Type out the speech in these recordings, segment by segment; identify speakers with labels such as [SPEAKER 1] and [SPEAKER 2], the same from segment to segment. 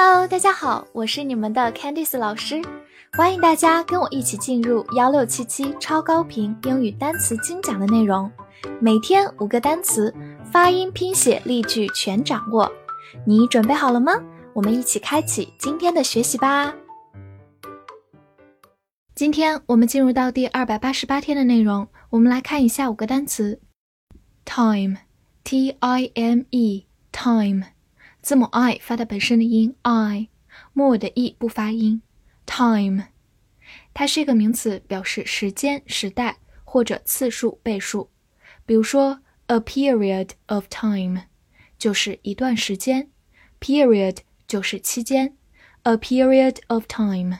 [SPEAKER 1] Hello，大家好，我是你们的 Candice 老师，欢迎大家跟我一起进入幺六七七超高频英语单词精讲的内容，每天五个单词，发音、拼写、例句全掌握，你准备好了吗？我们一起开启今天的学习吧。今天我们进入到第二百八十八天的内容，我们来看一下五个单词：time，t i m e，time。字母 i 发的本身的音 i，末尾的 e 不发音。time，它是一个名词，表示时间、时代或者次数、倍数。比如说，a period of time 就是一段时间，period 就是期间，a period of time。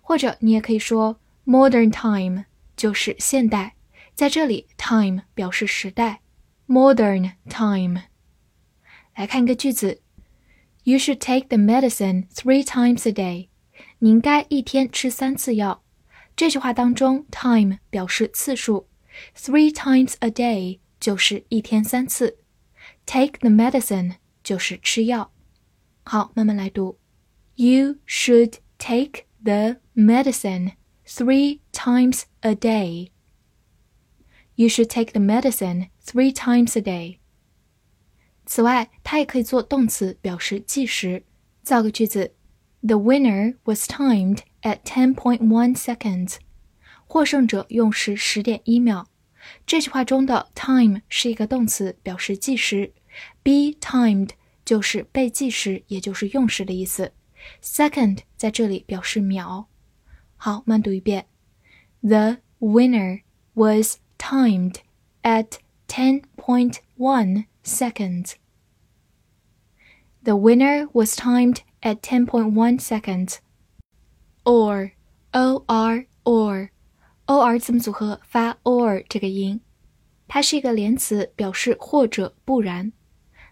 [SPEAKER 1] 或者你也可以说 modern time 就是现代，在这里 time 表示时代，modern time。来看一个句子：You should take the medicine three times a day。你应该一天吃三次药。这句话当中，time 表示次数，three times a day 就是一天三次，take the medicine 就是吃药。好，慢慢来读：You should take the medicine three times a day. You should take the medicine three times a day. 此外，它也可以做动词，表示计时。造个句子：The winner was timed at ten point one seconds。获胜者用时十点一秒。这句话中的 time 是一个动词，表示计时。Be timed 就是被计时，也就是用时的意思。Second 在这里表示秒。好，慢读一遍：The winner was timed at ten point one seconds. The winner was timed at 10.1 seconds. Or, o r or, o r 字母组合发 or 这个音，它是一个连词，表示或者不然。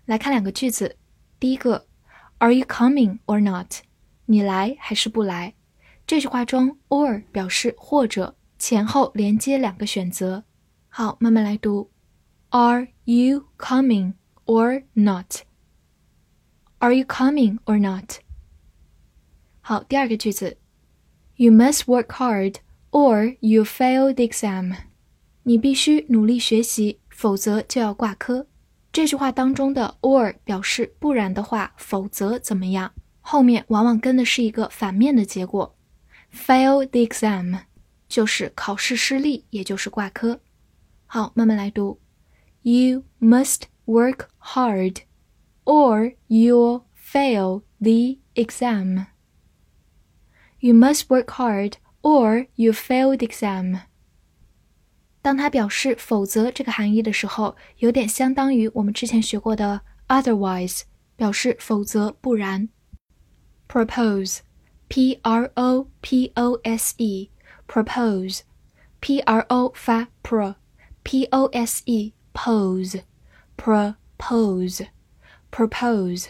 [SPEAKER 1] 来看两个句子，第一个，Are you coming or not？你来还是不来？这句话中 or 表示或者，前后连接两个选择。好，慢慢来读 ，Are you coming or not？Are you coming or not？好，第二个句子，You must work hard or you fail the exam。你必须努力学习，否则就要挂科。这句话当中的 or 表示不然的话，否则怎么样？后面往往跟的是一个反面的结果。Fail the exam 就是考试失利，也就是挂科。好，慢慢来读。 You must work hard or you'll fail the exam. You must work hard or you fail the exam. 当它表示否则这个含义的时候，有点相当于我们之前学过的 otherwise，表示否则不然。propose，p r o p o s e，propose，p r o 发 pro，p o s e pose，propose。propose，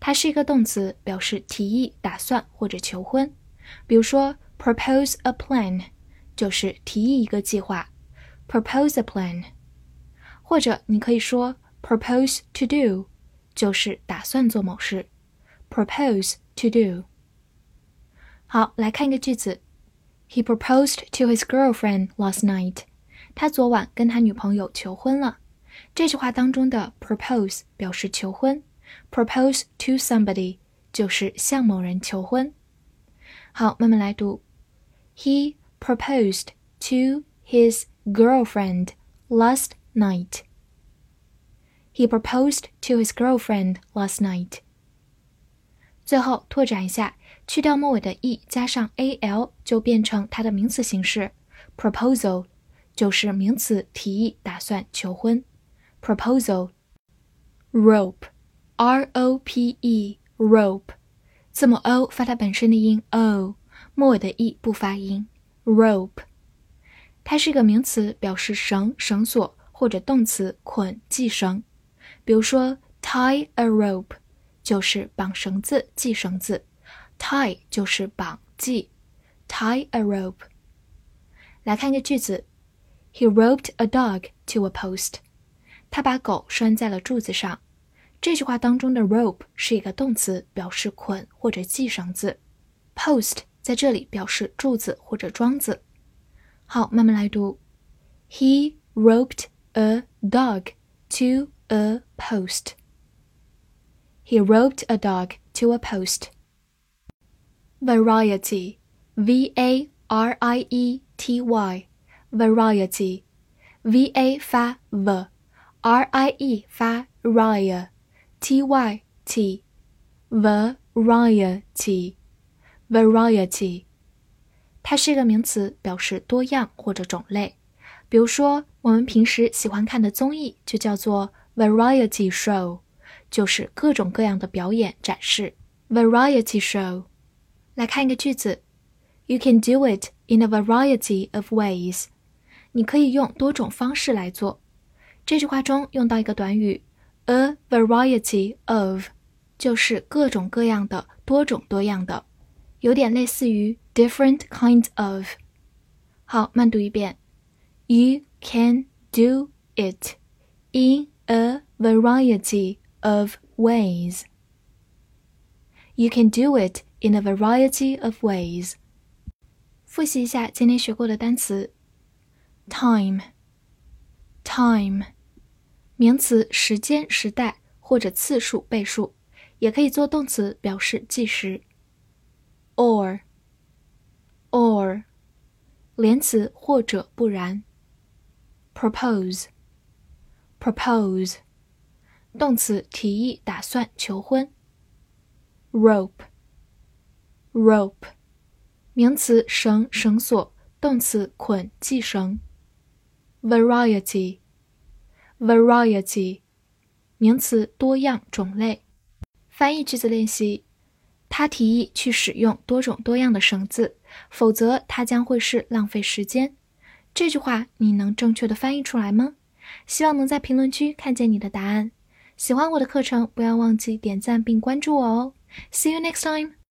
[SPEAKER 1] 它是一个动词，表示提议、打算或者求婚。比如说，propose a plan 就是提议一个计划，propose a plan。或者你可以说 propose to do，就是打算做某事，propose to do。好，来看一个句子：He proposed to his girlfriend last night。 他昨晚跟他女朋友求婚了。这句话当中的 propose 表示求婚，propose to somebody 就是向某人求婚。好，慢慢来读。He proposed to his girlfriend last night. He proposed to his girlfriend last night. 最后拓展一下，去掉末尾的 e，加上 a l 就变成它的名词形式，proposal 就是名词，提议、打算、求婚。proposal rope r o p e rope 字母 o 发它本身的音 o，末尾的 e 不发音。rope 它是一个名词，表示绳、绳索，或者动词捆、系绳。比如说 tie a rope 就是绑绳子、系绳子，tie 就是绑、系，tie a rope。来看一个句子 ，He roped a dog to a post。他把狗拴在了柱子上。 这句话当中的 rope 是一个动词，表示捆或者系绳子。post 在这里表示柱子或者桩子。好，慢慢来读。He roped a dog to a post. He roped a dog to a post. Variety, V A R I E T Y, variety, V A 发 v，R I E 发 ria。T Y T variety variety，它是一个名词，表示多样或者种类。比如说，我们平时喜欢看的综艺就叫做 variety show，就是各种各样的表演展示。variety show，来看一个句子：You can do it in a variety of ways。 你可以用多种方式来做。这句话中用到一个短语。A variety of 就是各种各样的、多种多样的，有点类似于 different kind of。好，慢读一遍。You can do it in a variety of ways. You can do it in a variety of ways. 复习一下今天学过的单词 ：time，time。名词时间、时代或者次数、倍数，也可以做动词表示计时。or，or，连词或者不然。propose，propose，动词提议、打算、求婚。rope，rope，名词绳、绳索，动词捆、系绳。 variety。Variety，名词，多样、种类。翻译句子练习：他提议去使用多种多样的绳子，否则它将会是浪费时间。这句话你能正确的翻译出来吗？希望能在评论区看见你的答案。喜欢我的课程，不要忘记点赞并关注我哦。See you next time.